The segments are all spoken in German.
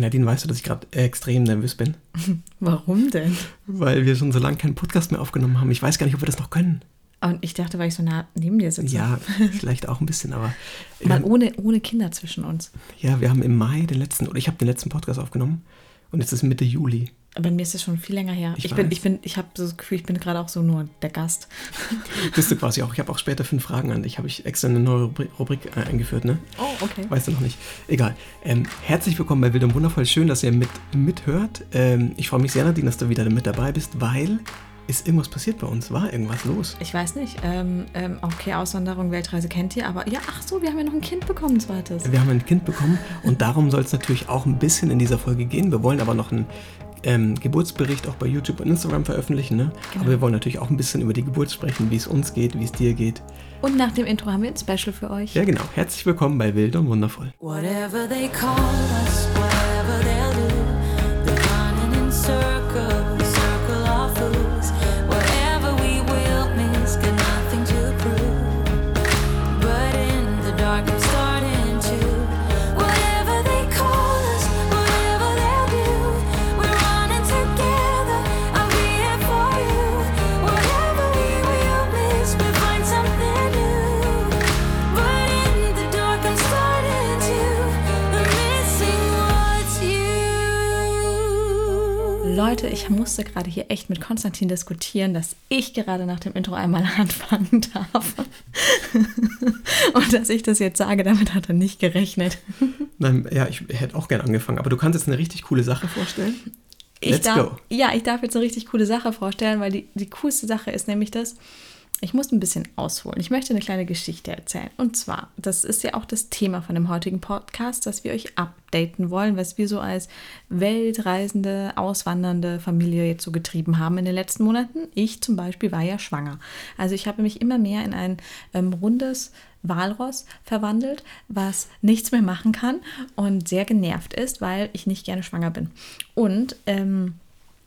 Ey, Nadine, weißt du, dass ich gerade extrem nervös bin? Warum denn? Weil wir schon so lange keinen Podcast mehr aufgenommen haben. Ich weiß gar nicht, ob wir das noch können. Und ich dachte, weil ich so nah neben dir sitze. Ja, vielleicht auch ein bisschen, aber. Mal ohne, ohne Kinder zwischen uns. Ja, wir haben im Mai den letzten, oder ich habe den letzten Podcast aufgenommen und jetzt ist Mitte Juli. Bei mir ist es schon viel länger her. Ich Ich, bin, ich bin, ich habe so das Gefühl, ich bin gerade auch so nur der Gast. Bist du quasi auch. Ich habe auch später fünf Fragen an dich. Habe ich extra eine neue Rubrik, Rubrik äh, eingeführt, ne? Oh, okay. Weißt du noch nicht. Egal. Ähm, herzlich willkommen bei Wild und Wundervoll. Schön, dass ihr mit, mithört. Ähm, ich freue mich sehr, Nadine, dass du wieder mit dabei bist, weil ist irgendwas passiert bei uns. War irgendwas los? Ich weiß nicht. Ähm, ähm, okay, Auswanderung, Weltreise kennt ihr, aber ja, ach so, wir haben ja noch ein Kind bekommen, ein zweites. Wir haben ein Kind bekommen und darum soll es natürlich auch ein bisschen in dieser Folge gehen. Wir wollen aber noch einen ähm, Geburtsbericht auch bei YouTube und Instagram veröffentlichen. Ne? Genau. Aber wir wollen natürlich auch ein bisschen über die Geburt sprechen, wie es uns geht, wie es dir geht. Und nach dem Intro haben wir ein Special für euch. Ja, genau. Herzlich willkommen bei Wild und Wundervoll. Whatever they call us, whatever they'll do, Leute, ich musste gerade hier echt mit Konstantin diskutieren, dass ich gerade nach dem Intro einmal anfangen darf. Und dass ich das jetzt sage, damit hat er nicht gerechnet. Nein, ja, ich hätte auch gern angefangen, aber du kannst jetzt eine richtig coole Sache vorstellen. Ich Let's darf, go. Ja, ich darf jetzt eine richtig coole Sache vorstellen, weil die, die coolste Sache ist nämlich das, ich muss ein bisschen ausholen. Ich möchte eine kleine Geschichte erzählen. Und zwar, das ist ja auch das Thema von dem heutigen Podcast, dass wir euch updaten wollen, was wir so als weltreisende, auswandernde Familie jetzt so getrieben haben in den letzten Monaten. Ich zum Beispiel war ja schwanger. Also ich habe mich immer mehr in ein ähm, rundes Walross verwandelt, was nichts mehr machen kann und sehr genervt ist, weil ich nicht gerne schwanger bin. Und ähm,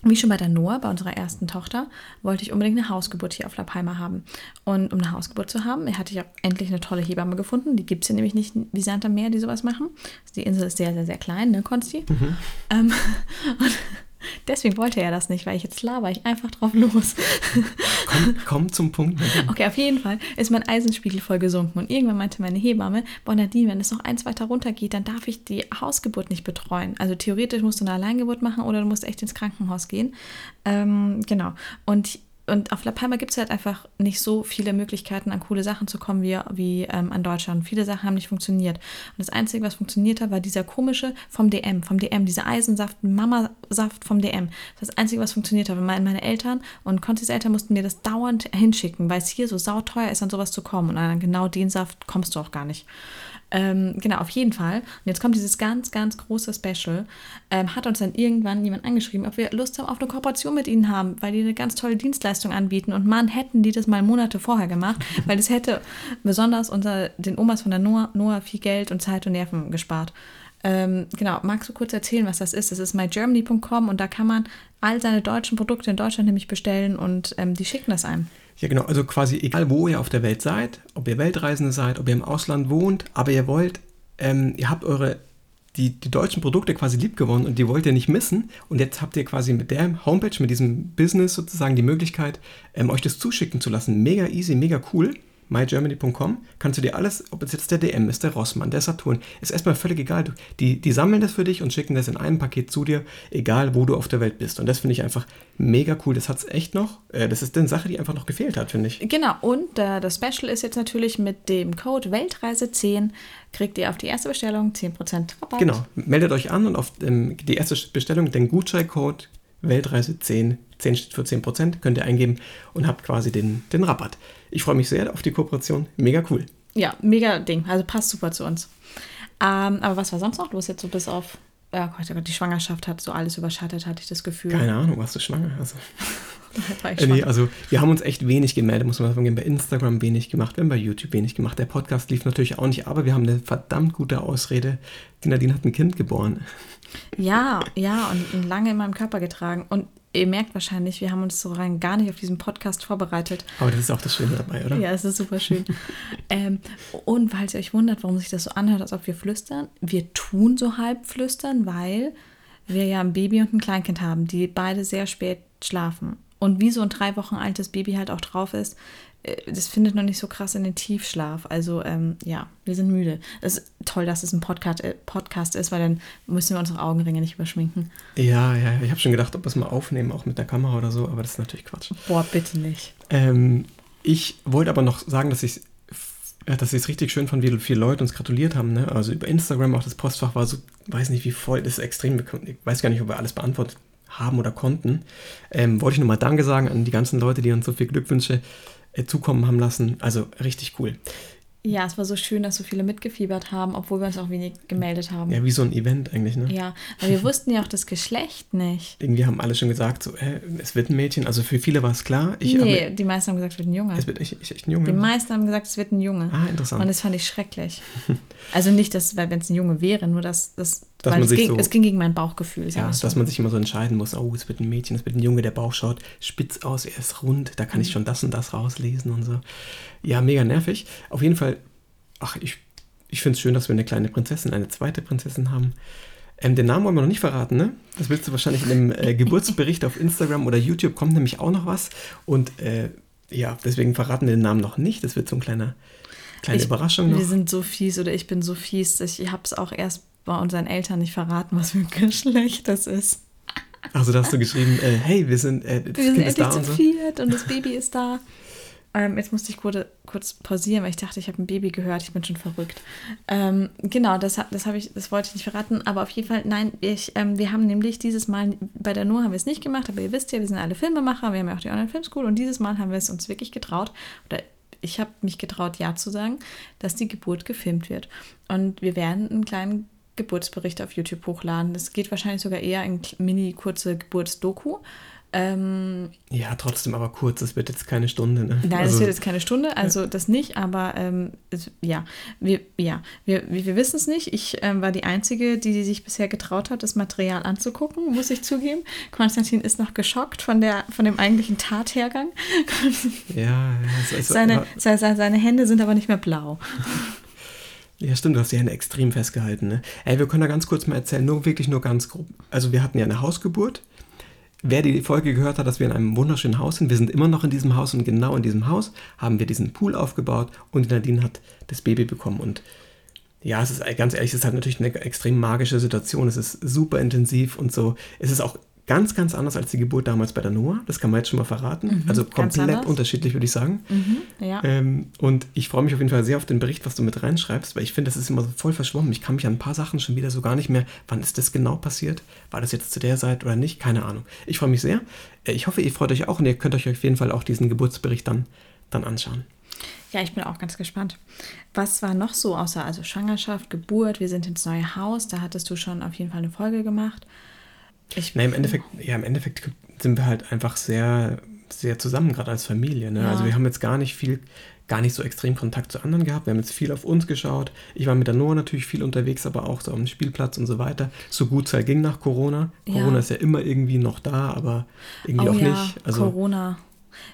wie schon bei der Noah, bei unserer ersten Tochter, wollte ich unbedingt eine Hausgeburt hier auf La Palma haben. Und um eine Hausgeburt zu haben, hatte ich auch endlich eine tolle Hebamme gefunden. Die gibt es hier nämlich nicht wie Sand am Meer, die sowas machen. Die Insel ist sehr, sehr, sehr klein, ne, Konsti? Ähm, und deswegen wollte er das nicht, weil ich jetzt laber ich einfach drauf los. Komm, komm zum Punkt. Okay, auf jeden Fall ist mein Eisenspiegel voll gesunken. Und irgendwann meinte meine Hebamme, boah Nadine, wenn es noch eins weiter runter geht, dann darf ich die Hausgeburt nicht betreuen. Also theoretisch musst du eine Alleingeburt machen oder du musst echt ins Krankenhaus gehen. Ähm, genau. Und und auf La Palma gibt es halt einfach nicht so viele Möglichkeiten, an coole Sachen zu kommen wie, wie ähm, an Deutschland. Viele Sachen haben nicht funktioniert. Und das Einzige, was funktioniert hat, war dieser komische vom DM, vom DM, dieser Eisensaft, Mama-Saft vom DM. Das Einzige, was funktioniert hat. Meine Eltern und Contis Eltern mussten mir das dauernd hinschicken, weil es hier so sauteuer ist, an sowas zu kommen. Und an genau den Saft kommst du auch gar nicht. Ähm, genau, auf jeden Fall. Und jetzt kommt dieses ganz, ganz große Special. Ähm, hat uns dann irgendwann jemand angeschrieben, ob wir Lust haben auf eine Kooperation mit ihnen haben, weil die eine ganz tolle Dienstleistung anbieten. Und Mann, hätten die das mal Monate vorher gemacht, weil das hätte besonders unser, den Omas von der Noah, Noah viel Geld und Zeit und Nerven gespart. Ähm, genau, magst du kurz erzählen, was das ist? Das ist mygermany.com und da kann man all seine deutschen Produkte in Deutschland nämlich bestellen und ähm, die schicken das einem. Ja, genau. Also quasi egal, wo ihr auf der Welt seid, ob ihr Weltreisende seid, ob ihr im Ausland wohnt, aber ihr wollt, ähm, ihr habt eure, die, die deutschen Produkte quasi lieb gewonnen und die wollt ihr nicht missen. Und jetzt habt ihr quasi mit der Homepage, mit diesem Business sozusagen die Möglichkeit, ähm, euch das zuschicken zu lassen. Mega easy, mega cool. mygermany.com kannst du dir alles, ob es jetzt der DM ist, der Rossmann, der Saturn, ist erstmal völlig egal. Die, die sammeln das für dich und schicken das in einem Paket zu dir, egal wo du auf der Welt bist. Und das finde ich einfach mega cool. Das hat es echt noch. Äh, das ist eine Sache, die einfach noch gefehlt hat, finde ich. Genau, und äh, das Special ist jetzt natürlich mit dem Code Weltreise10 kriegt ihr auf die erste Bestellung 10% Rabatt. Genau, meldet euch an und auf ähm, die erste Bestellung den Gutscheincode Weltreise 10, 10 steht für 10%, könnt ihr eingeben und habt quasi den, den Rabatt. Ich freue mich sehr auf die Kooperation. Mega cool. Ja, mega Ding. Also passt super zu uns. Ähm, aber was war sonst noch los jetzt so bis auf, ja Gott, oh Gott, die Schwangerschaft hat so alles überschattet, hatte ich das Gefühl. Keine Ahnung, warst du schwanger? Also, War äh, nee, also wir haben uns echt wenig gemeldet, muss man sagen. Wir haben bei Instagram wenig gemacht, wir haben bei YouTube wenig gemacht. Der Podcast lief natürlich auch nicht, aber wir haben eine verdammt gute Ausrede. Die Nadine hat ein Kind geboren. Ja, ja, und, und lange in meinem Körper getragen. Und ihr merkt wahrscheinlich, wir haben uns so rein gar nicht auf diesen Podcast vorbereitet. Aber das ist auch das Schöne dabei, oder? Ja, es ist super schön. ähm, und falls ihr euch wundert, warum sich das so anhört, als ob wir flüstern, wir tun so halb flüstern, weil wir ja ein Baby und ein Kleinkind haben, die beide sehr spät schlafen. Und wie so ein drei Wochen altes Baby halt auch drauf ist, das findet noch nicht so krass in den Tiefschlaf. Also ähm, ja, wir sind müde. Es ist toll, dass es ein Podcast, äh, Podcast ist, weil dann müssen wir unsere Augenringe nicht überschminken. Ja, ja, ich habe schon gedacht, ob wir es mal aufnehmen, auch mit der Kamera oder so, aber das ist natürlich Quatsch. Boah, bitte nicht. Ähm, ich wollte aber noch sagen, dass ich ja, dass ich es richtig schön fand, wie viele Leute uns gratuliert haben. Ne? Also über Instagram auch das Postfach war so, weiß nicht wie voll, das ist extrem, ich weiß gar nicht, ob wir alles beantwortet haben oder konnten. Ähm, wollte ich nochmal Danke sagen an die ganzen Leute, die uns so viele Glückwünsche äh, zukommen haben lassen. Also richtig cool. Ja, es war so schön, dass so viele mitgefiebert haben, obwohl wir uns auch wenig gemeldet haben. Ja, wie so ein Event eigentlich, ne? Ja, weil wir wussten ja auch das Geschlecht nicht. Irgendwie haben alle schon gesagt, so, äh, es wird ein Mädchen. Also für viele war es klar. Ich, nee, aber, die meisten haben gesagt, es wird ein Junge. es wird echt, echt ein Junge. Die meisten haben gesagt, es wird ein Junge. Ah, interessant. Und das fand ich schrecklich. Also nicht, dass, weil wenn es ein Junge wäre, nur dass, dass, Dass weil man es, sich ging, so- es ging gegen mein Bauchgefühl. Ja, so. dass man sich immer so entscheiden muss, oh, es wird ein Mädchen, es wird ein Junge, der Bauch schaut spitz aus, er ist rund, da kann Mhm. ich schon das und das rauslesen und so. Ja, mega nervig. Auf jeden Fall, ach, ich, ich finde es schön, dass wir eine kleine Prinzessin, eine zweite Prinzessin haben. Ähm, den Namen wollen wir noch nicht verraten, ne? Das willst du wahrscheinlich in dem äh, Geburtsbericht auf Instagram oder YouTube kommt nämlich auch noch was. Und äh, ja, deswegen verraten wir den Namen noch nicht. Das wird so ein kleiner, kleine Ich- Überraschung noch. Wir sind so fies oder ich bin so fies. dass Ich habe es auch erst bei unseren Eltern nicht verraten, was für ein Geschlecht das ist. Also da hast du geschrieben, äh, hey, wir sind, äh, das Wir sind Kind endlich da zu und so. viert und das Baby ist da. Ähm, jetzt musste ich kurz, kurz pausieren, weil ich dachte, ich habe ein Baby gehört. Ich bin schon verrückt. Ähm, genau, das, das, ich, das wollte ich nicht verraten. Aber auf jeden Fall, nein, ich, ähm, wir haben nämlich dieses Mal, bei der Noah haben wir es nicht gemacht, aber ihr wisst ja, wir sind alle Filmemacher, wir haben ja auch die Online-Film-School und dieses Mal haben wir es uns wirklich getraut, oder ich habe mich getraut, Ja zu sagen, dass die Geburt gefilmt wird. Und wir werden einen kleinen Geburtsbericht auf YouTube hochladen. Das geht wahrscheinlich sogar eher in mini kurze Geburtsdoku. Ähm, Ja, trotzdem aber kurz, es wird jetzt keine Stunde. Ne? Nein, also, das wird jetzt keine Stunde, also das nicht, aber ähm, es, ja, wir, ja, wir, wir, wir wissen es nicht. Ich ähm, war die Einzige, die, die sich bisher getraut hat, das Material anzugucken, muss ich zugeben. Konstantin ist noch geschockt von, der, von dem eigentlichen Tathergang. Ja, ja, es, es, Seine, seine, seine Hände sind aber nicht mehr blau. Ja, stimmt, du hast die Hände extrem festgehalten. Ne? Ey, wir können da ganz kurz mal erzählen, nur wirklich nur ganz grob. Also wir hatten ja eine Hausgeburt. Wer die Folge gehört hat, dass wir in einem wunderschönen Haus sind, wir sind immer noch in diesem Haus und genau in diesem Haus haben wir diesen Pool aufgebaut und Nadine hat das Baby bekommen. Und ja, es ist ganz ehrlich, es ist halt natürlich eine extrem magische Situation. Es ist super intensiv und so. Es ist auch ganz, ganz anders als die Geburt damals bei der Noah. Das kann man jetzt schon mal verraten. also Mhm, ganz komplett unterschiedlich, würde ich sagen. Ja. Ähm, und ich freue mich auf jeden Fall sehr auf den Bericht, was du mit reinschreibst, weil ich finde, das ist immer so voll verschwommen. Ich kann mich an ein paar Sachen schon wieder so gar nicht mehr. Wann ist das genau passiert? War das jetzt zu der Zeit oder nicht? Keine Ahnung. Ich freue mich sehr. Äh, Ich hoffe, ihr freut euch auch und ihr könnt euch auf jeden Fall auch diesen Geburtsbericht dann, dann anschauen. Ja, ich bin auch ganz gespannt. Was war noch so außer also Schwangerschaft, Geburt, wir sind ins neue Haus, da hattest du schon auf jeden Fall eine Folge gemacht. Ich, Na, im Endeffekt, ja, im Endeffekt sind wir halt einfach sehr, sehr zusammen, gerade als Familie. Ne? Ja. Also wir haben jetzt gar nicht viel, gar nicht so extrem Kontakt zu anderen gehabt. Wir haben jetzt viel auf uns geschaut. Ich war mit der Noah natürlich viel unterwegs, aber auch so dem Spielplatz und so weiter. So gut es halt ging nach Corona. Ja. Corona ist ja immer irgendwie noch da, aber irgendwie oh auch ja, nicht. Also Corona.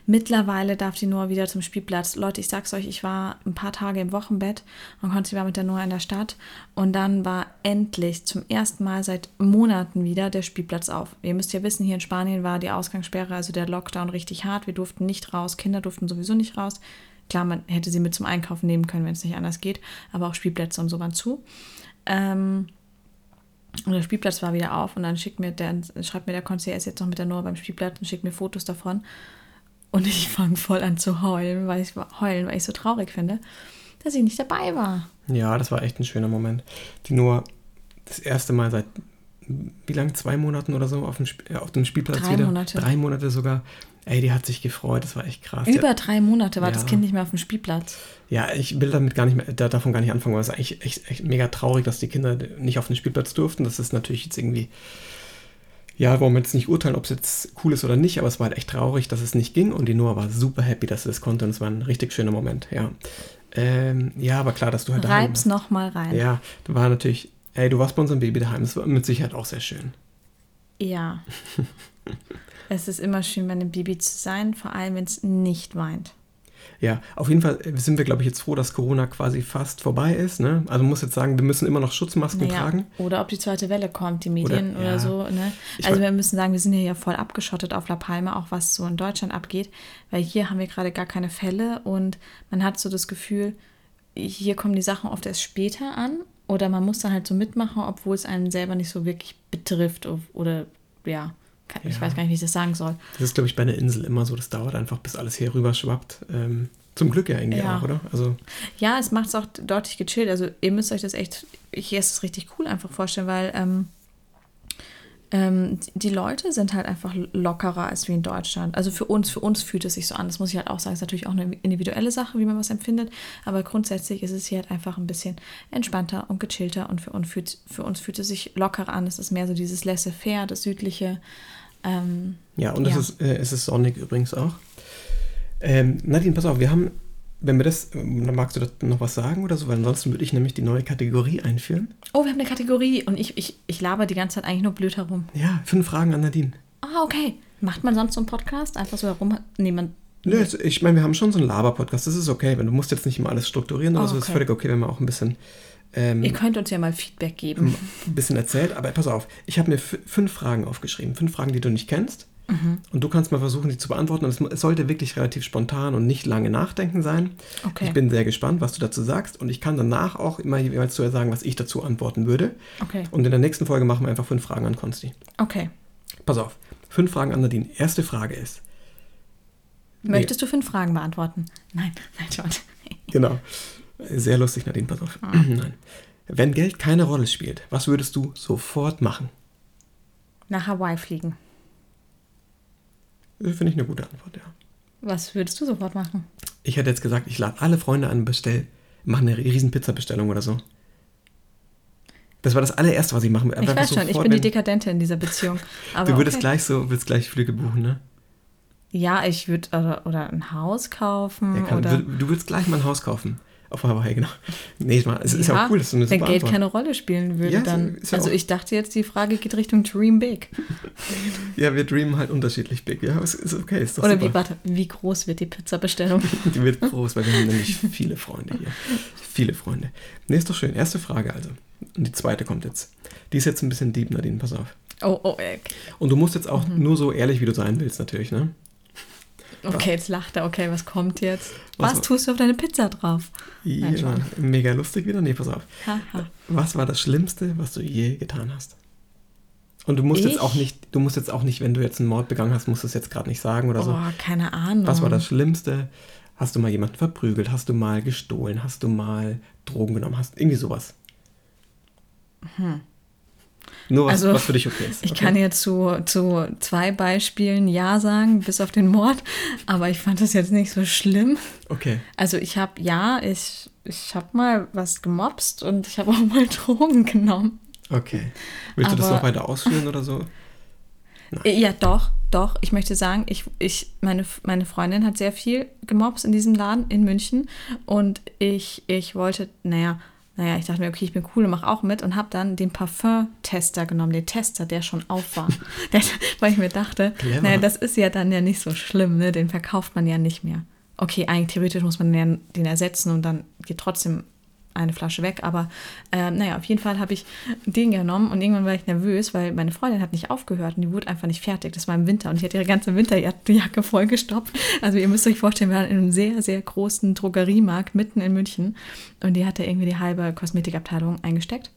Mittlerweile darf die Noah wieder zum Spielplatz. Leute, ich sag's euch, ich war ein paar Tage im Wochenbett und konnte war mit der Noah in der Stadt. Und dann war endlich zum ersten Mal seit Monaten wieder der Spielplatz auf. Ihr müsst ja wissen, hier in Spanien war die Ausgangssperre, also der Lockdown richtig hart. Wir durften nicht raus, Kinder durften sowieso nicht raus. Klar, man hätte sie mit zum Einkaufen nehmen können, wenn es nicht anders geht, aber auch Spielplätze und so waren zu. Ähm, und der Spielplatz war wieder auf und dann schickt mir der, schreibt mir der Concierge, er ist jetzt noch mit der Noah beim Spielplatz und schickt mir Fotos davon. Und ich fange voll an zu heulen, weil ich heulen, weil ich so traurig finde, dass ich nicht dabei war. ja, das war echt ein schöner Moment. Die Noah das erste Mal seit wie lang? Zwei Monaten oder so auf dem, Sp- auf dem Spielplatz Drei wieder. Monate. Drei Monate sogar. Ey, die hat sich gefreut, das war echt krass. Über drei Monate war das Ja. Kind nicht mehr auf dem Spielplatz. Ja, ich will damit gar nicht mehr, da, davon gar nicht anfangen, weil es ist eigentlich echt, echt mega traurig, dass die Kinder nicht auf den Spielplatz durften. Das ist natürlich jetzt irgendwie, ja, wollen wir jetzt nicht urteilen, ob es jetzt cool ist oder nicht, aber es war halt echt traurig, dass es nicht ging und die Noah war super happy, dass sie das konnte und es war ein richtig schöner Moment, ja. Ähm, ja, aber klar, dass du halt daheim Reib's noch mal rein. Ja, da war natürlich, ey, du warst bei unserem Baby daheim, das war mit Sicherheit auch sehr schön. Ja. es ist immer schön, bei einem Baby zu sein, vor allem wenn es nicht weint. Ja, auf jeden Fall sind wir, glaube ich, jetzt froh, dass Corona quasi fast vorbei ist. Ne? Also man muss jetzt sagen, wir müssen immer noch Schutzmasken Naja, tragen. Oder ob die zweite Welle kommt, die Medien oder, ja. so. Ne? Also wir müssen sagen, wir sind ja hier voll abgeschottet auf La Palma, auch was so in Deutschland abgeht, weil hier haben wir gerade gar keine Fälle und man hat so das Gefühl, hier kommen die Sachen oft erst später an oder man muss dann halt so mitmachen, obwohl es einen selber nicht so wirklich betrifft oder ja, ich Ja. weiß gar nicht, wie ich das sagen soll. Das ist, glaube ich, bei einer Insel immer so. Das dauert einfach, bis alles hier rüber schwappt. Ähm, zum Glück ja irgendwie Ja. auch, oder? Also Ja, es macht es auch deutlich gechillt. Also ihr müsst euch das echt, hier ist es richtig cool einfach vorstellen, weil ähm, ähm, die Leute sind halt einfach lockerer als wie in Deutschland. Also für uns, für uns fühlt es sich so an. Das muss ich halt auch sagen, ist natürlich auch eine individuelle Sache, wie man was empfindet. Aber grundsätzlich ist es hier halt einfach ein bisschen entspannter und gechillter und für uns fühlt, für uns fühlt es sich lockerer an. Es ist mehr so dieses laissez-faire, das südliche. Ähm, Ja, und Ja. Es, ist, äh, es ist sonnig übrigens auch. Ähm, Nadine, pass auf, wir haben, wenn wir das, dann magst du da noch was sagen oder so, weil ansonsten würde ich nämlich die neue Kategorie einführen. oh, wir haben eine Kategorie und ich, ich, ich laber die ganze Zeit eigentlich nur blöd herum. Ja, fünf Fragen an Nadine. Ah, okay. Macht man sonst so einen Podcast? Einfach so herum? Nee, man. Nö, ich meine, wir haben schon so einen Laber-Podcast, das ist okay, wenn du musst jetzt nicht immer alles strukturieren oder Oh, so, ist okay. völlig okay, wenn man auch ein bisschen, ähm, Ihr könnt uns ja mal Feedback geben. ein bisschen erzählt, aber pass auf, ich habe mir fünf Fragen aufgeschrieben, fünf Fragen, die du nicht kennst. Mhm. Und du kannst mal versuchen, die zu beantworten. Und es, es sollte wirklich relativ spontan und nicht lange nachdenken sein. Okay. Ich bin sehr gespannt, was du dazu sagst. Und ich kann danach auch immer jeweils zu sagen, was ich dazu antworten würde. Okay. Und in der nächsten Folge machen wir einfach fünf Fragen an Konsti. Okay. Pass auf, fünf Fragen an Nadine. Erste Frage ist, Möchtest du fünf Fragen beantworten? Nein, nein, schon. genau, sehr lustig, Nadine, pass auf. Ah. Nein. Wenn Geld keine Rolle spielt, was würdest du sofort machen? Nach Hawaii fliegen. Finde ich eine gute Antwort, ja. Was würdest du sofort machen? Ich hätte jetzt gesagt, ich lade alle Freunde an, bestell, mache eine riesen Pizza-Bestellung oder so. Das war das allererste, was ich machen würde. Ich weiß schon, ich bin die Dekadente in dieser Beziehung. Aber Du würdest okay. gleich so, würdest gleich Flüge buchen, ne? Ja, ich würde oder, oder ein Haus kaufen Ja, kann, oder. du, du würdest gleich mal ein Haus kaufen. Auf Hawaii, genau. Nee, mal, es ist ja auch cool, dass du eine wenn Geld Antwort. keine Rolle spielen würde, Ja, ist- dann. ist ja also auch- ich dachte jetzt, die Frage geht Richtung Dream Big. Ja, wir dreamen halt unterschiedlich big. Ja, es ist okay, ist doch Oder super. wie, warte, wie groß wird die Pizza-Bestellung? Die wird groß, weil wir haben nämlich viele Freunde hier. Viele Freunde. Nee, ist doch schön. Erste Frage also. Und die zweite kommt jetzt. Die ist jetzt ein bisschen deep, Nadine, pass auf. Oh, oh, okay. Und du musst jetzt auch Mhm. nur so ehrlich, wie du sein willst, natürlich, ne? Okay, jetzt lacht er. Okay, was kommt jetzt? Was Was, tust du auf deine Pizza drauf? Ja, mega lustig wieder. Nee, pass auf. Haha. Was war das Schlimmste, was du je getan hast? Und du musst Ich? jetzt auch nicht, du musst jetzt auch nicht, wenn du jetzt einen Mord begangen hast, musst du es jetzt gerade nicht sagen oder so. Oh, keine Ahnung. Was war das Schlimmste? Hast du mal jemanden verprügelt? Hast du mal gestohlen? Hast du mal Drogen genommen? Hast irgendwie sowas? Nur was, Also, was für dich okay ist. Ich okay? kann jetzt zu, zu zwei Beispielen Ja sagen, bis auf den Mord, aber ich fand das jetzt nicht so schlimm. Okay. Also ich habe, ja, ich, ich habe mal was gemobst und ich habe auch mal Drogen genommen. Okay. Willst du das Aber- noch weiter ausführen oder so? Ja, doch, doch. Ich möchte sagen, ich, ich, meine, meine Freundin hat sehr viel gemobst in diesem Laden in München und ich, ich wollte, naja, naja, ich dachte mir, okay, ich bin cool und mache auch mit und habe dann den Parfum-Tester genommen, den Tester, der schon auf war. der, weil ich mir dachte, Clever. naja, das ist ja dann ja nicht so schlimm, ne? den verkauft man ja nicht mehr. Okay, eigentlich theoretisch muss man den, den ersetzen und dann geht trotzdem eine Flasche weg, aber ähm, naja, auf jeden Fall habe ich den genommen und irgendwann war ich nervös, weil meine Freundin hat nicht aufgehört und die wurde einfach nicht fertig. Das war im Winter und ich hatte ihre ganze Winterjacke vollgestopft. Also ihr müsst euch vorstellen, wir waren in einem sehr, sehr großen Drogeriemarkt mitten in München und die hatte irgendwie die halbe Kosmetikabteilung eingesteckt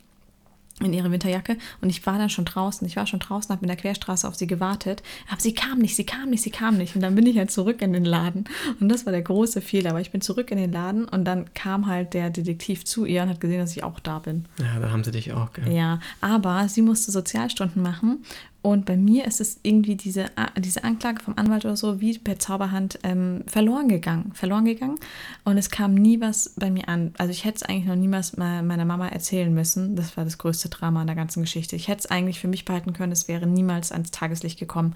in ihre Winterjacke und ich war dann schon draußen. Ich war schon draußen, habe in der Querstraße auf sie gewartet, aber sie kam nicht, sie kam nicht, sie kam nicht. Und dann bin ich halt zurück in den Laden und das war der große Fehler. Aber ich bin zurück in den Laden und dann kam halt der Detektiv zu ihr und hat gesehen, dass ich auch da bin. Ja, dann haben sie dich auch, gell? Ja, aber sie musste Sozialstunden machen und bei mir ist es irgendwie diese, diese Anklage vom Anwalt oder so wie per Zauberhand ähm, verloren gegangen. Verloren gegangen und es kam nie was bei mir an. Also ich hätte es eigentlich noch niemals mal meiner Mama erzählen müssen. Das war das größte Drama an der ganzen Geschichte. Ich hätte es eigentlich für mich behalten können, es wäre niemals ans Tageslicht gekommen.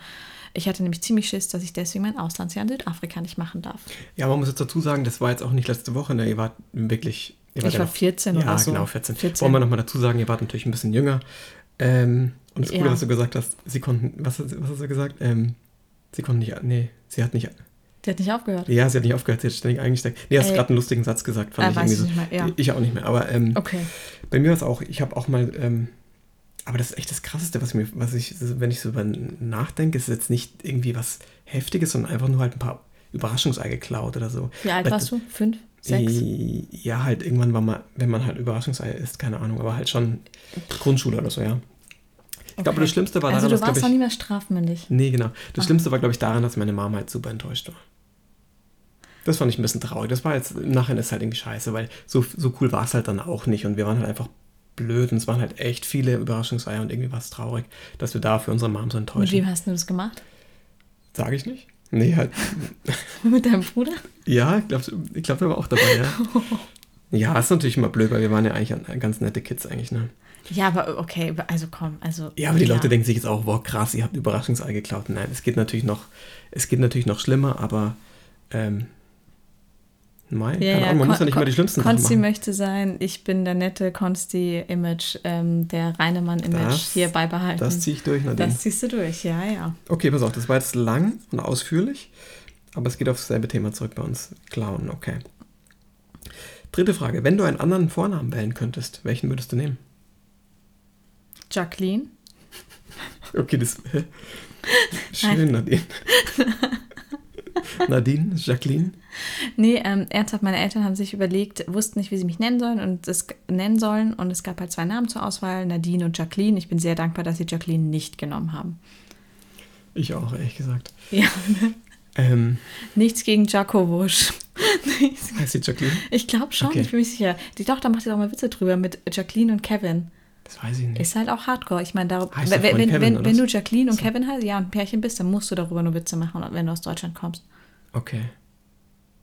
Ich hatte nämlich ziemlich Schiss, dass ich deswegen mein Auslandsjahr in Südafrika nicht machen darf. Ja, man muss jetzt dazu sagen, das war jetzt auch nicht letzte Woche, ne? Ihr wart wirklich. Ihr wart Ich war noch- 14 ja, oder so. genau, 14. 14. Wollen wir nochmal dazu sagen, ihr wart natürlich ein bisschen jünger. Ähm, Und das Coole, Ja. was du gesagt hast, sie konnten, was, hast- was hast du gesagt? Ähm, sie konnten nicht, nee, sie hat nicht, Die hat nicht aufgehört. ja, sie hat nicht aufgehört, sie hat ständig eingesteckt. Nee, hast Ey. gerade einen lustigen Satz gesagt, fand Äh, ich weiß irgendwie ich so. nicht mehr, ja. Ich auch nicht mehr, aber ähm, Okay. bei mir war es auch, ich habe auch mal, ähm, aber das ist echt das Krasseste, was mir, was ich, wenn ich so über nachdenke, ist jetzt nicht irgendwie was Heftiges, sondern einfach nur halt ein paar Überraschungsei geklaut oder so. Wie alt Weil- warst du? Fünf? Sechs? Ja, halt irgendwann war mal, wenn man halt Überraschungsei isst, keine Ahnung, aber halt schon Grundschule oder so, ja. Ich glaube, Okay. das Schlimmste war Also daran, du dass, warst glaub noch ich, nie mehr strafmündig. Nee, genau. Das Ah. Schlimmste war, glaube ich, daran, dass meine Mama halt super enttäuscht war. Das fand ich ein bisschen traurig. Das war jetzt, im Nachhinein ist halt irgendwie scheiße, weil so, so cool war es halt dann auch nicht und wir waren halt einfach blöd und es waren halt echt viele Überraschungseier und irgendwie war es traurig, dass wir da für unsere Mom so Mit enttäuschen. wem hast du das gemacht? Sage ich nicht? Nee, halt, Mit deinem Bruder? ja, ich glaube, ich glaub, der war auch dabei, ja. Ja, ist natürlich immer blöd, weil wir waren ja eigentlich an- ganz nette Kids eigentlich, ne? Ja, aber okay, also komm, also. Ja, aber die Leute denken sich jetzt auch, wow, krass, ihr habt ein Überraschungsei geklaut. Nein, es geht natürlich noch, es geht natürlich noch schlimmer, aber ähm, nein, Ja, keine ja, Ahnung, man muss Kon- ja nicht mal die schlimmsten Sachen Konsti machen. möchte sein, ich bin der nette Konsti-Image, ähm, der Reinemann-Image hier beibehalten. Das ziehe ich durch, Nadine. Das ziehst du durch, ja, ja. Okay, pass auf, das war jetzt lang und ausführlich, aber es geht auf dasselbe Thema zurück bei uns. Clown, okay. Dritte Frage. Wenn du einen anderen Vornamen wählen könntest, welchen würdest du nehmen? Jacqueline? Okay, das. hä? Schön, Nadine. Nadine, Jacqueline. Nee, ähm, ernsthaft, meine Eltern haben sich überlegt, wussten nicht, wie sie mich nennen sollen und es nennen sollen. Und es gab halt zwei Namen zur Auswahl, Nadine und Jacqueline. Ich bin sehr dankbar, dass sie Jacqueline nicht genommen haben. Ich auch, ehrlich gesagt. Ja, Ähm, nichts gegen Jacowusch. heißt sie Jacqueline? Ich glaube schon, Okay. ich bin mir sicher. Die Tochter macht jetzt auch mal Witze drüber mit Jacqueline und Kevin. Das weiß ich nicht. Ist halt auch Hardcore. Ich meine, der wenn, wenn, Kevin, wenn, wenn du? Jacqueline und Kevin heißt, ja, ein Pärchen bist, dann musst du darüber nur Witze machen, wenn du aus Deutschland kommst. Okay.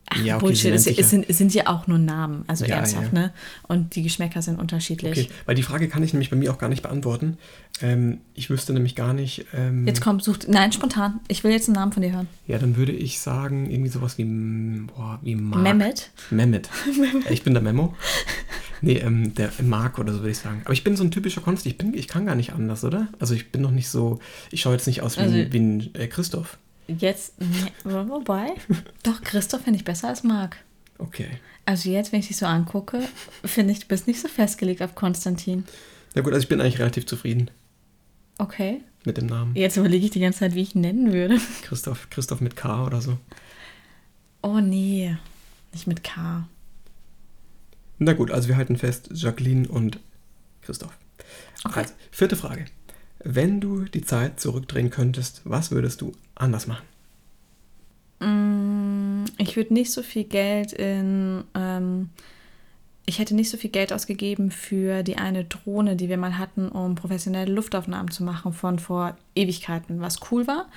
Ach, Ja, okay, Bullshit, es, es, sind, es sind ja auch nur Namen, also Ja, ernsthaft, ja. ne? Und die Geschmäcker sind unterschiedlich. Okay, weil die Frage kann ich nämlich bei mir auch gar nicht beantworten. Ähm, ich wüsste nämlich gar nicht. Ähm, Jetzt komm, sucht. Nein, spontan. Ich will jetzt einen Namen von dir hören. Ja, dann würde ich sagen, irgendwie sowas wie, boah, wie Mark. Mehmet. Mehmet. Äh, ich bin der Memo. Nee, ähm, der Mark oder so würde ich sagen. Aber ich bin so ein typischer Konst. Ich, bin, ich kann gar nicht anders, oder? Also ich bin noch nicht so. Ich schaue jetzt nicht aus wie, Also- ein, wie ein äh, Christoph. Jetzt, nee, wobei. Doch, Christoph finde ich besser als Marc. Okay. Also jetzt, wenn ich dich so angucke, finde ich, du bist nicht so festgelegt auf Konstantin. Na gut, also ich bin eigentlich relativ zufrieden Okay. mit dem Namen. Jetzt überlege ich die ganze Zeit, wie ich ihn nennen würde. Christoph, Christoph mit K oder so. Oh nee, nicht mit K. Na gut, also wir halten fest, Jacqueline und Christoph. Okay. Also, vierte Frage. Wenn du die Zeit zurückdrehen könntest, was würdest du anders machen? Mm, Ich würde nicht so viel Geld in. Ähm, ich hätte nicht so viel Geld ausgegeben für die eine Drohne, die wir mal hatten, um professionelle Luftaufnahmen zu machen von vor Ewigkeiten, was cool war.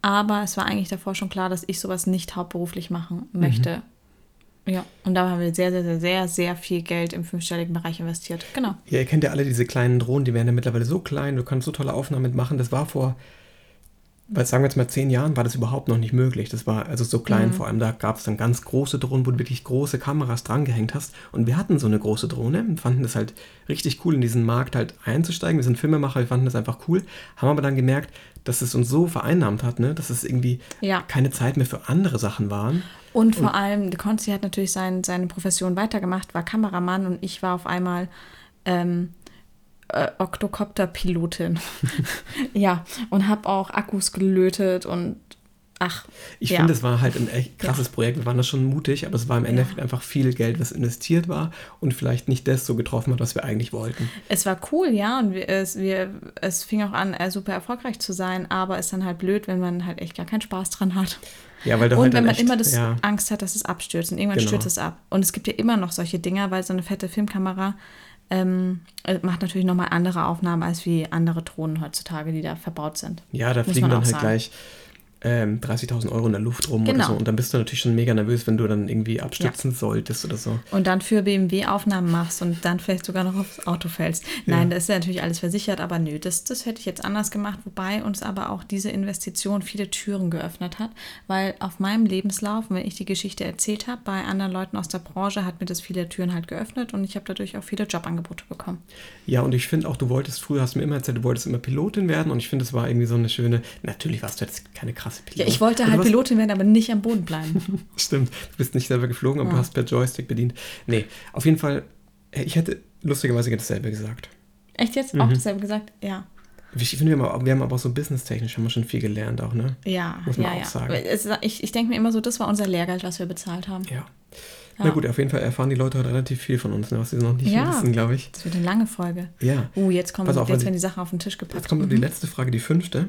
Aber es war eigentlich davor schon klar, dass ich sowas nicht hauptberuflich machen möchte. Ja, und da haben wir sehr, sehr, sehr, sehr, sehr viel Geld im fünfstelligen Bereich investiert. Genau. Ja, ihr kennt ja alle diese kleinen Drohnen, die werden ja mittlerweile so klein, du kannst so tolle Aufnahmen mitmachen. Das war vor, weil sagen wir jetzt mal zehn Jahren, war das überhaupt noch nicht möglich. Das war also so klein, vor allem da gab es dann ganz große Drohnen, wo du wirklich große Kameras drangehängt hast. Und wir hatten so eine große Drohne und fanden das halt richtig cool, in diesen Markt halt einzusteigen. Wir sind Filmemacher, wir fanden das einfach cool, haben aber dann gemerkt, dass es uns so vereinnahmt hat, ne? dass es irgendwie Ja. keine Zeit mehr für andere Sachen waren. Und vor allem, der Konsti hat natürlich sein, seine Profession weitergemacht, war Kameramann und ich war auf einmal ähm, äh, Oktokopter-Pilotin. ja, und habe auch Akkus gelötet und ach. Ich ja. finde, es war halt ein echt krasses Projekt. Wir waren da schon mutig, aber es war im Endeffekt einfach viel Geld, was investiert war und vielleicht nicht das so getroffen hat, was wir eigentlich wollten. Es war cool, ja, und wir, es, wir, es fing auch an, äh, super erfolgreich zu sein, aber ist dann halt blöd, wenn man halt echt gar keinen Spaß dran hat. Ja, weil da Und halt wenn man echt, immer das ja, Angst hat, dass es abstürzt und irgendwann Genau. stürzt es ab. Und es gibt ja immer noch solche Dinger, weil so eine fette Filmkamera ähm, äh, macht natürlich nochmal andere Aufnahmen als wie andere Drohnen heutzutage, die da verbaut sind. ja, da Muss fliegen dann halt sagen. gleich ähm, 30.000 Euro in der Luft rum Genau. oder so. Und dann bist du natürlich schon mega nervös, wenn du dann irgendwie abstürzen solltest oder so. Und dann für BMW Aufnahmen machst und dann vielleicht sogar noch aufs Auto fällst. Nein, das ist ja natürlich alles versichert, aber nö, das, das hätte ich jetzt anders gemacht, wobei uns aber auch diese Investition viele Türen geöffnet hat, weil auf meinem Lebenslauf, wenn ich die Geschichte erzählt habe, bei anderen Leuten aus der Branche hat mir das viele Türen halt geöffnet und ich habe dadurch auch viele Jobangebote bekommen. Ja, und ich finde auch, du wolltest, früher hast du mir immer erzählt, du wolltest immer Pilotin werden und ich finde, es war irgendwie so eine schöne, natürlich warst du jetzt keine krasse Ja, Pilotin. ich wollte halt du Pilotin werden, aber nicht am Boden bleiben. Stimmt, du bist nicht selber geflogen, aber du Ja. hast per Joystick bedient. Nee, auf jeden Fall, äh, ich hätte lustigerweise dasselbe gesagt. Echt jetzt? Mhm. Auch dasselbe gesagt? Ja. Ich finde, wir haben, wir haben aber auch so businesstechnisch haben wir schon viel gelernt auch, ne? Ja, Muss man ja, auch ja. sagen. Es, ich ich denke mir immer so, das war unser Lehrgeld, was wir bezahlt haben. Ja. Ja. Na gut, auf jeden Fall erfahren die Leute heute relativ viel von uns, ne, was sie noch nicht Ja. wissen, glaube ich. Das wird eine lange Folge. Ja. Uh, jetzt kommen auf, jetzt werden die- die Sachen auf den Tisch gepackt. Jetzt kommt Mhm. die letzte Frage, die fünfte.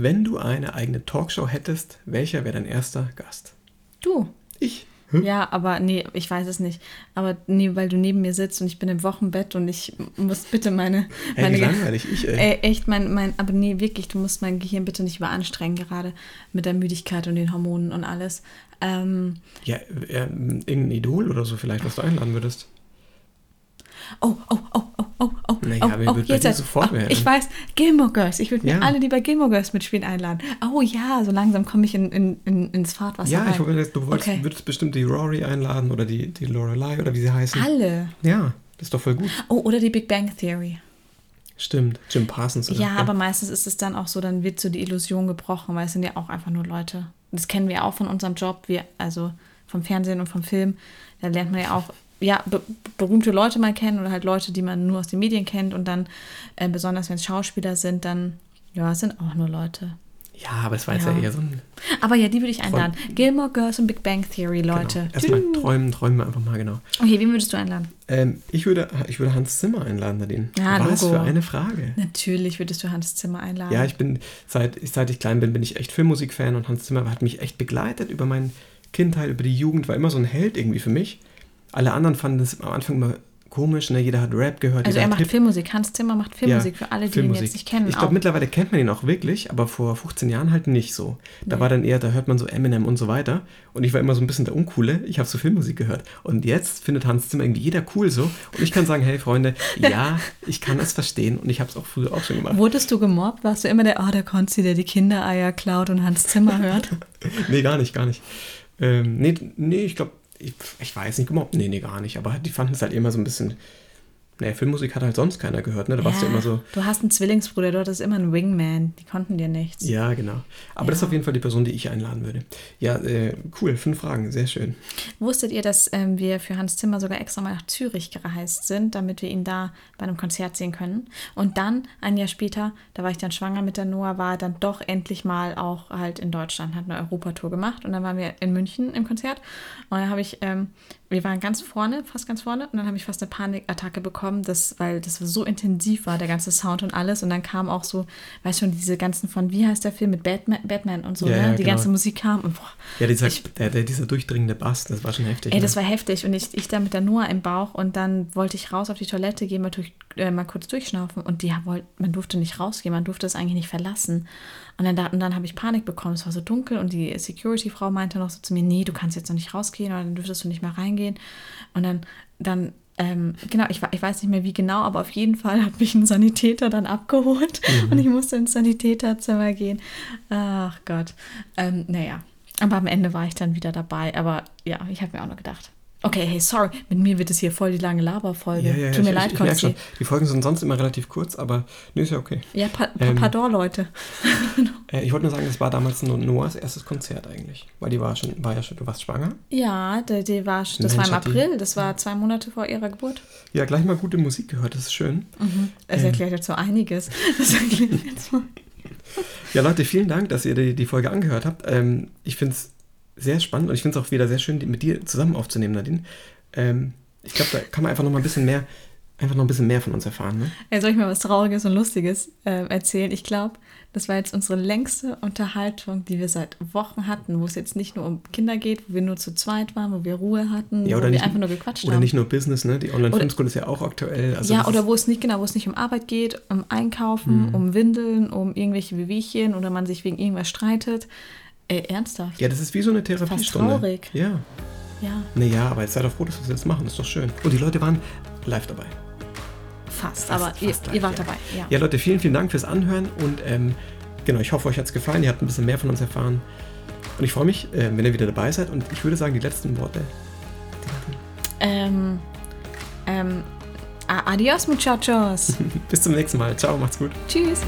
Wenn du eine eigene Talkshow hättest, welcher wäre dein erster Gast? Du. Ich. Ja, aber nee, ich weiß es nicht. Aber nee, weil du neben mir sitzt und ich bin im Wochenbett und ich muss bitte meine. Hey, meine langweilig, ich, ey. Ey, echt, mein, mein, aber nee, wirklich, du musst mein Gehirn bitte nicht überanstrengen, gerade mit der Müdigkeit und den Hormonen und alles. Ähm, Ja, äh, irgendein Idol oder so vielleicht, was du einladen würdest. Oh, oh, oh, oh, oh, oh, Naja, oh, wer oh, wird bei jetzt dir erst- sofort oh? Ich weiß, Gilmore Girls. Ich würde mir Ja. alle, die bei Gilmore Girls mitspielen, einladen. Oh ja, so langsam komme ich in, in, in, ins Fahrtwasser ja, rein. ich wollte, du wolltest, Okay. würdest bestimmt die Rory einladen oder die, die Lorelei oder wie sie heißen. Alle. Ja, das ist doch voll gut. Oh, oder die Big Bang Theory. Stimmt, Jim Parsons. Oder? Ja, aber meistens ist es dann auch so, dann wird so die Illusion gebrochen, weil es sind ja auch einfach nur Leute. Das kennen wir auch von unserem Job, wir, also vom Fernsehen und vom Film. Da lernt man ja auch ja, be berühmte Leute mal kennen oder halt Leute, die man nur aus den Medien kennt und dann, äh, besonders wenn es Schauspieler sind, dann, ja, es sind auch nur Leute. Ja, aber es war jetzt ja, Ja. eher so ein. Aber ja, die würde ich einladen. Gilmore Girls und Big Bang Theory, Leute. Genau. Erstmal träumen, träumen wir einfach mal genau. Okay, wen würdest du einladen? Ähm, ich, würde, ich würde Hans Zimmer einladen, Nadine. Ja, Was Logo. für eine Frage. Natürlich würdest du Hans Zimmer einladen. Ja, ich bin, seit, seit ich klein bin, bin ich echt Filmmusikfan und Hans Zimmer hat mich echt begleitet über meine Kindheit, über die Jugend, war immer so ein Held irgendwie für mich. Alle anderen fanden das am Anfang immer komisch, ne? jeder hat Rap gehört. also er macht Hip- Filmmusik. Hans Zimmer macht Filmmusik Ja, für alle, die ihn Filmmusik. jetzt nicht kennen. Ich glaube, mittlerweile kennt man ihn auch wirklich, aber vor 15 Jahren halt nicht so. Da war dann eher, da hört man so Eminem und so weiter. Und ich war immer so ein bisschen der Uncoole. Ich habe so Filmmusik gehört. Und jetzt findet Hans Zimmer irgendwie jeder cool so. Und ich kann sagen, hey Freunde, ja, ich kann es verstehen. Und ich habe es auch früher auch schon gemacht. Wurdest du gemobbt? Warst du immer der, oh, der Konzi, der die Kindereier klaut und Hans Zimmer hört? Nee, gar nicht, gar nicht. Ähm, nee, nee, ich glaube, ich, ich weiß nicht, gemobbt. Nee, nee, gar nicht. Aber die fanden es halt immer so ein bisschen. Nee, Filmmusik hat halt sonst keiner gehört, ne? Da warst du immer so. Du hast einen Zwillingsbruder, du hattest immer einen Wingman. Die konnten dir nichts. Ja, genau. Aber das ist Ja. auf jeden Fall die Person, die ich einladen würde. Ja, äh, cool, fünf Fragen, sehr schön. Wusstet ihr, dass ähm, wir für Hans Zimmer sogar extra mal nach Zürich gereist sind, damit wir ihn da bei einem Konzert sehen können? Und dann, ein Jahr später, da war ich dann schwanger mit der Noah, war dann doch endlich mal auch halt in Deutschland, hat eine Europatour gemacht. Und dann waren wir in München im Konzert. Und dann habe ich, ähm, wir waren ganz vorne, fast ganz vorne. Und dann habe ich fast eine Panikattacke bekommen, das, weil das so intensiv war, der ganze Sound und alles. Und dann kam auch so, weißt schon, diese ganzen von, wie heißt der Film mit Batman, Batman und so, Ja, ne? ja, Die genau. ganze Musik kam. Und boah, Ja, dieser, Ich- der, der, dieser durchdringende Bass, das war schon heftig. Ey, ne? das war heftig und ich, ich da mit der Noah im Bauch und dann wollte ich raus auf die Toilette gehen, mal, durch, äh, mal kurz durchschnaufen und die wollt, man durfte nicht rausgehen, man durfte es eigentlich nicht verlassen. Und dann, da, und dann habe ich Panik bekommen, es war so dunkel und die Security-Frau meinte noch so zu mir, nee, du kannst jetzt noch nicht rausgehen oder dann dürftest du nicht mehr reingehen. Und dann, dann ähm, genau, ich, ich weiß nicht mehr wie genau, aber auf jeden Fall hat mich ein Sanitäter dann abgeholt und ich musste ins Sanitäterzimmer gehen. Ach Gott. Ähm, naja, aber am Ende war ich dann wieder dabei. Aber ja, ich habe mir auch nur gedacht. Okay, hey, sorry, mit mir wird es hier voll die lange Laberfolge. ja, ja, Tut mir ich, leid, ich, ich schon. Die Folgen sind sonst immer relativ kurz, aber nee, ist ja okay. Ja, pa Ähm, pardon, Leute. Äh, ich wollte nur sagen, das war damals No- Noahs erstes Konzert eigentlich. Weil die war schon, war ja schon, du warst schwanger. Ja, der, der war, das war Mensch, im hat die- April, das war zwei Monate vor ihrer Geburt. Ja, gleich mal gute Musik gehört, das ist schön. Das Ähm. erklärt jetzt so einiges. Das erklärt jetzt mal. Ja, Leute, vielen Dank, dass ihr die, die Folge angehört habt. Ähm, ich finde es sehr spannend und ich finde es auch wieder sehr schön, mit dir zusammen aufzunehmen, Nadine. Ähm, ich glaube, da kann man einfach noch mal ein bisschen mehr einfach noch ein bisschen mehr von uns erfahren. Ne? Ja, soll ich mal was Trauriges und Lustiges äh, erzählen? Ich glaube, das war jetzt unsere längste Unterhaltung, die wir seit Wochen hatten, wo es jetzt nicht nur um Kinder geht, wo wir nur zu zweit waren, wo wir Ruhe hatten, Ja, wo oder wir nicht, einfach nur gequatscht oder haben. nicht nur Business, ne? Die Oder- Online-Filmschool ist ja auch aktuell. Also ja, oder wo es nicht genau, wo es nicht um Arbeit geht, um Mhm. Einkaufen, um Windeln, um irgendwelche Wehwehchen oder man sich wegen irgendwas streitet. Ey, ernsthaft? Ja, das ist wie so eine Therapiestunde. traurig. Ja. Ja, Naja, aber jetzt sei doch froh, dass wir das jetzt machen. Das ist doch schön. Und die Leute waren live dabei. fast. Fast- aber ihr, fast live, ihr wart ja. dabei. Ja. Ja, Leute, vielen, vielen Dank fürs Anhören und ähm, genau, ich hoffe, euch hat es gefallen. Ihr habt ein bisschen mehr von uns erfahren. Und ich freue mich, äh, wenn ihr wieder dabei seid. Und ich würde sagen, die letzten Worte. Ähm, ähm, adios, muchachos. Bis zum nächsten Mal. Ciao, macht's gut. Tschüss.